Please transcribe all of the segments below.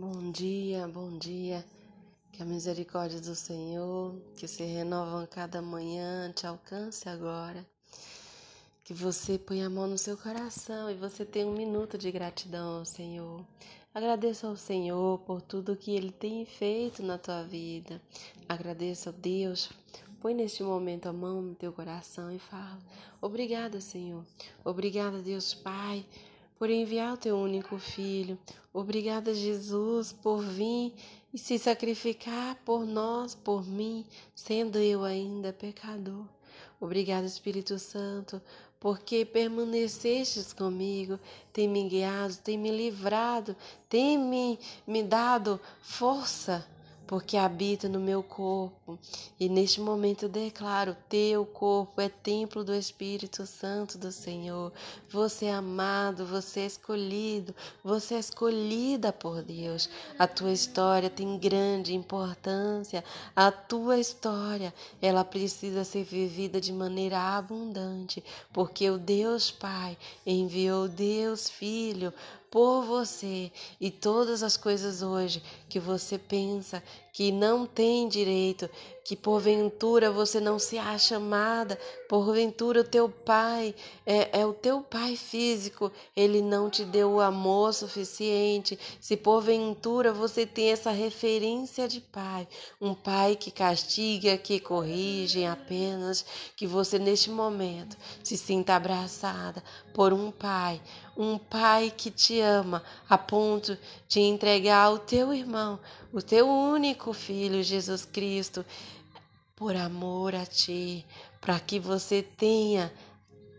Bom dia, bom dia. Que a misericórdia do Senhor, que se renova cada manhã, te alcance agora. Que você ponha a mão no seu coração e você tenha um minuto de gratidão ao Senhor. Agradeça ao Senhor por tudo que Ele tem feito na tua vida. Agradeça a Deus. Põe neste momento a mão no teu coração e fala: Obrigada, Senhor. Obrigada, Deus Pai por enviar o teu único filho. Obrigada, Jesus, por vir e se sacrificar por nós, por mim, sendo eu ainda pecador. Obrigada, Espírito Santo, porque permanecestes comigo, tem me guiado, tem me livrado, tem me, me dado força porque habita no meu corpo. E neste momento eu declaro: teu corpo é templo do Espírito Santo do Senhor. Você é amado, você é escolhido, você é escolhida por Deus. A tua história tem grande importância. A tua história, ela precisa ser vivida de maneira abundante, porque o Deus Pai enviou Deus Filho por você. E todas as coisas hoje que você pensa que não tem direito, que porventura você não se acha amada, porventura o teu pai é, é, o teu pai físico, ele não te deu o amor suficiente. Se porventura você tem essa referência de pai, um pai que castiga, que corrige apenas, que você neste momento se sinta abraçada por um pai, um pai que te ama a ponto de entregar o teu irmão, o teu único filho, Jesus Cristo por amor a ti, para que você tenha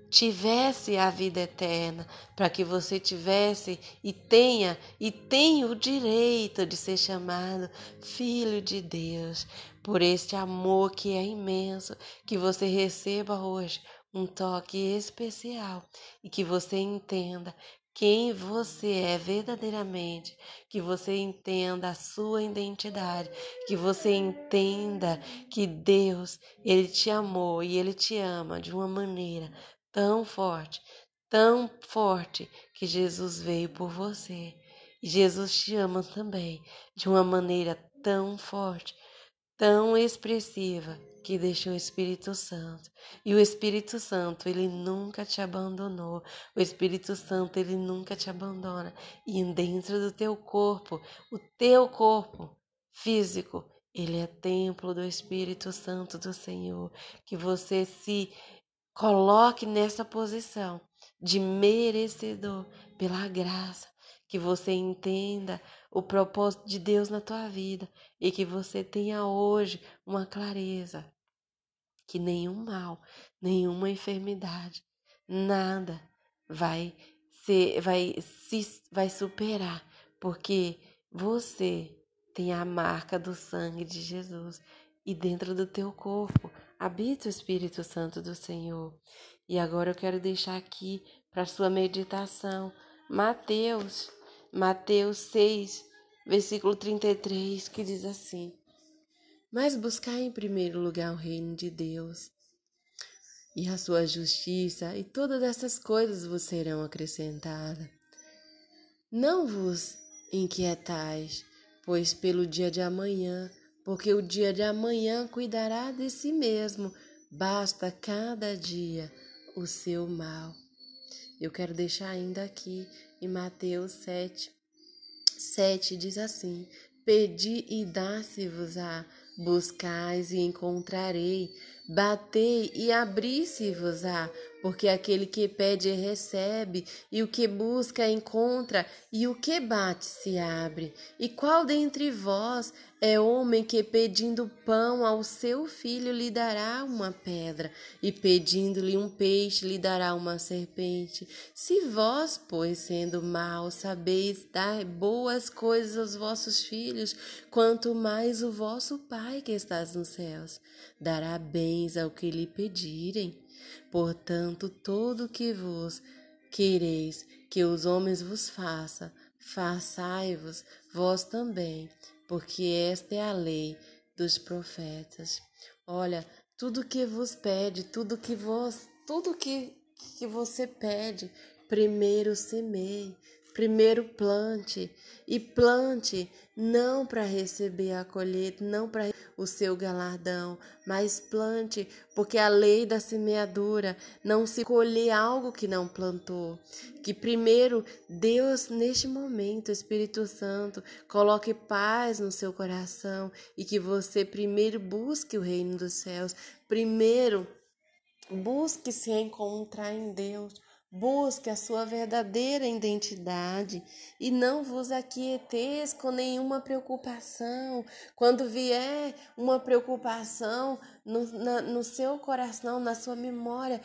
tivesse a vida eterna, para que você tivesse e tenha e tenha o direito de ser chamado filho de Deus, por este amor que é imenso, que você receba hoje um toque especial e que você entenda quem você é verdadeiramente, que você entenda a sua identidade, que você entenda que Deus, ele te amou e ele te ama de uma maneira tão forte, tão forte que Jesus veio por você. E Jesus te ama também de uma maneira tão forte, tão expressiva que deixou o Espírito Santo. E o Espírito Santo, ele nunca te abandonou. O Espírito Santo, ele nunca te abandona. E dentro do teu corpo, o teu corpo físico, ele é templo do Espírito Santo do Senhor. Que você se coloque nessa posição de merecedor pela graça que você entenda o propósito de Deus na tua vida e que você tenha hoje uma clareza que nenhum mal, nenhuma enfermidade, nada vai ser vai se vai superar, porque você tem a marca do sangue de Jesus e dentro do teu corpo habita o Espírito Santo do Senhor. E agora eu quero deixar aqui para sua meditação Mateus Mateus 6, versículo 33, que diz assim: Mas buscai em primeiro lugar o reino de Deus e a sua justiça, e todas essas coisas vos serão acrescentadas. Não vos inquietais, pois pelo dia de amanhã, porque o dia de amanhã cuidará de si mesmo, basta cada dia o seu mal. Eu quero deixar ainda aqui em Mateus 7, 7 diz assim: Pedi e dá-se-vos-á, buscais e encontrarei, batei e abri-se-vos-á, porque aquele que pede recebe, e o que busca encontra, e o que bate se abre. E qual dentre vós é homem que pedindo pão ao seu filho lhe dará uma pedra, e pedindo-lhe um peixe lhe dará uma serpente? Se vós, pois, sendo maus, sabeis dar boas coisas aos vossos filhos, quanto mais o vosso Pai que estás nos céus dará ao que lhe pedirem. Portanto, todo o que vos quereis que os homens vos façam, façai-vos vós também, porque esta é a lei dos profetas. Olha, tudo que vos pede, tudo que vos, tudo que, que você pede, primeiro semeie, Primeiro plante. E plante não para receber a colheita, não para o seu galardão, mas plante, porque a lei da semeadura não se colhe algo que não plantou. Que primeiro Deus neste momento, Espírito Santo, coloque paz no seu coração e que você primeiro busque o reino dos céus, primeiro busque se encontrar em Deus Busque a sua verdadeira identidade e não vos aquieteis com nenhuma preocupação. Quando vier uma preocupação no, na, no seu coração, na sua memória,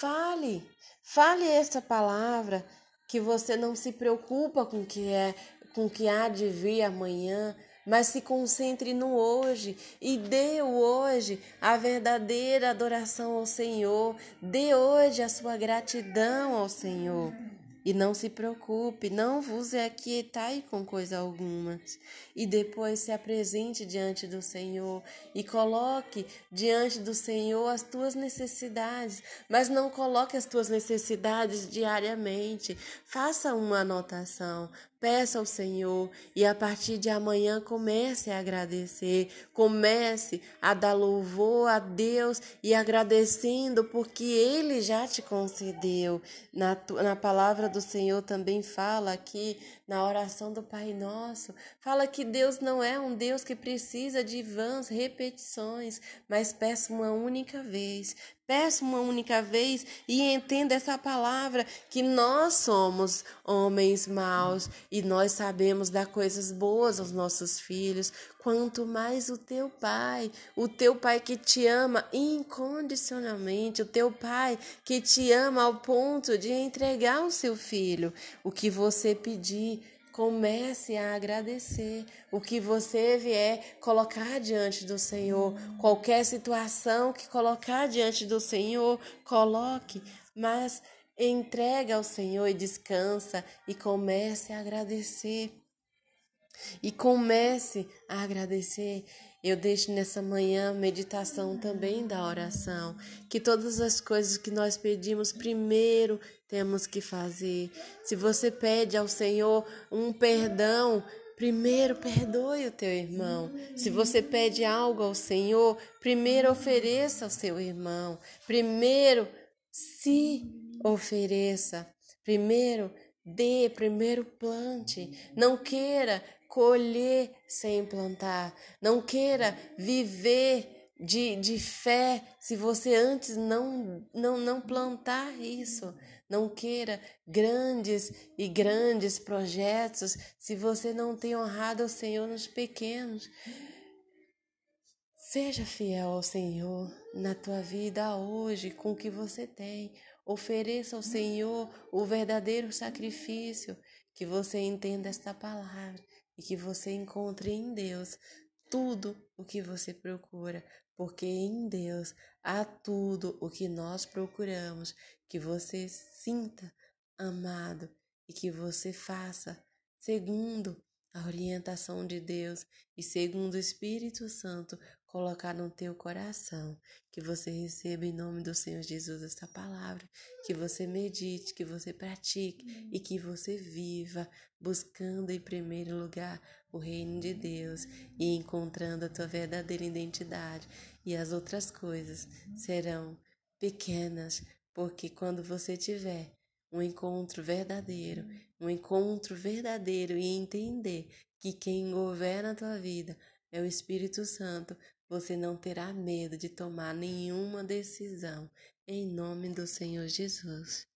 fale, fale essa palavra que você não se preocupa com que é, com que há de vir amanhã, mas se concentre no hoje e dê o hoje a verdadeira adoração ao Senhor, dê hoje a sua gratidão ao Senhor. E não se preocupe, não vos aquietai com coisa alguma. E depois se apresente diante do Senhor e coloque diante do Senhor as tuas necessidades, mas não coloque as tuas necessidades diariamente. Faça uma anotação, Peça ao Senhor e a partir de amanhã comece a agradecer, comece a dar louvor a Deus e agradecendo porque Ele já te concedeu. Na, na palavra do Senhor também fala aqui, na oração do Pai Nosso, fala que Deus não é um Deus que precisa de vãs repetições, mas peça uma única vez. Peça uma única vez e entenda essa palavra que nós somos homens maus e nós sabemos dar coisas boas aos nossos filhos, quanto mais o teu pai, o teu pai que te ama incondicionalmente, o teu pai que te ama ao ponto de entregar o seu filho, o que você pedir Comece a agradecer o que você vier colocar diante do Senhor. Qualquer situação que colocar diante do Senhor, coloque, mas entrega ao Senhor e descansa e comece a agradecer. E comece a agradecer. Eu deixo nessa manhã meditação também da oração, que todas as coisas que nós pedimos primeiro temos que fazer. Se você pede ao Senhor um perdão, primeiro perdoe o teu irmão. Se você pede algo ao Senhor, primeiro ofereça ao seu irmão. Primeiro se ofereça. Primeiro dê, primeiro plante. Não queira colher sem plantar. Não queira viver de, de fé se você antes não, não, não plantar isso. Não queira grandes e grandes projetos se você não tem honrado o Senhor nos pequenos. Seja fiel ao Senhor na tua vida hoje com o que você tem. Ofereça ao Senhor o verdadeiro sacrifício, que você entenda esta palavra e que você encontre em Deus tudo o que você procura, porque em Deus há tudo o que nós procuramos, que você sinta amado e que você faça segundo a orientação de Deus e segundo o Espírito Santo colocar no teu coração, que você receba em nome do Senhor Jesus esta palavra, que você medite, que você pratique e que você viva buscando em primeiro lugar o reino de Deus e encontrando a tua verdadeira identidade, e as outras coisas serão pequenas, porque quando você tiver um encontro verdadeiro, um encontro verdadeiro e entender que quem governa a tua vida é o Espírito Santo, você não terá medo de tomar nenhuma decisão, em nome do Senhor Jesus.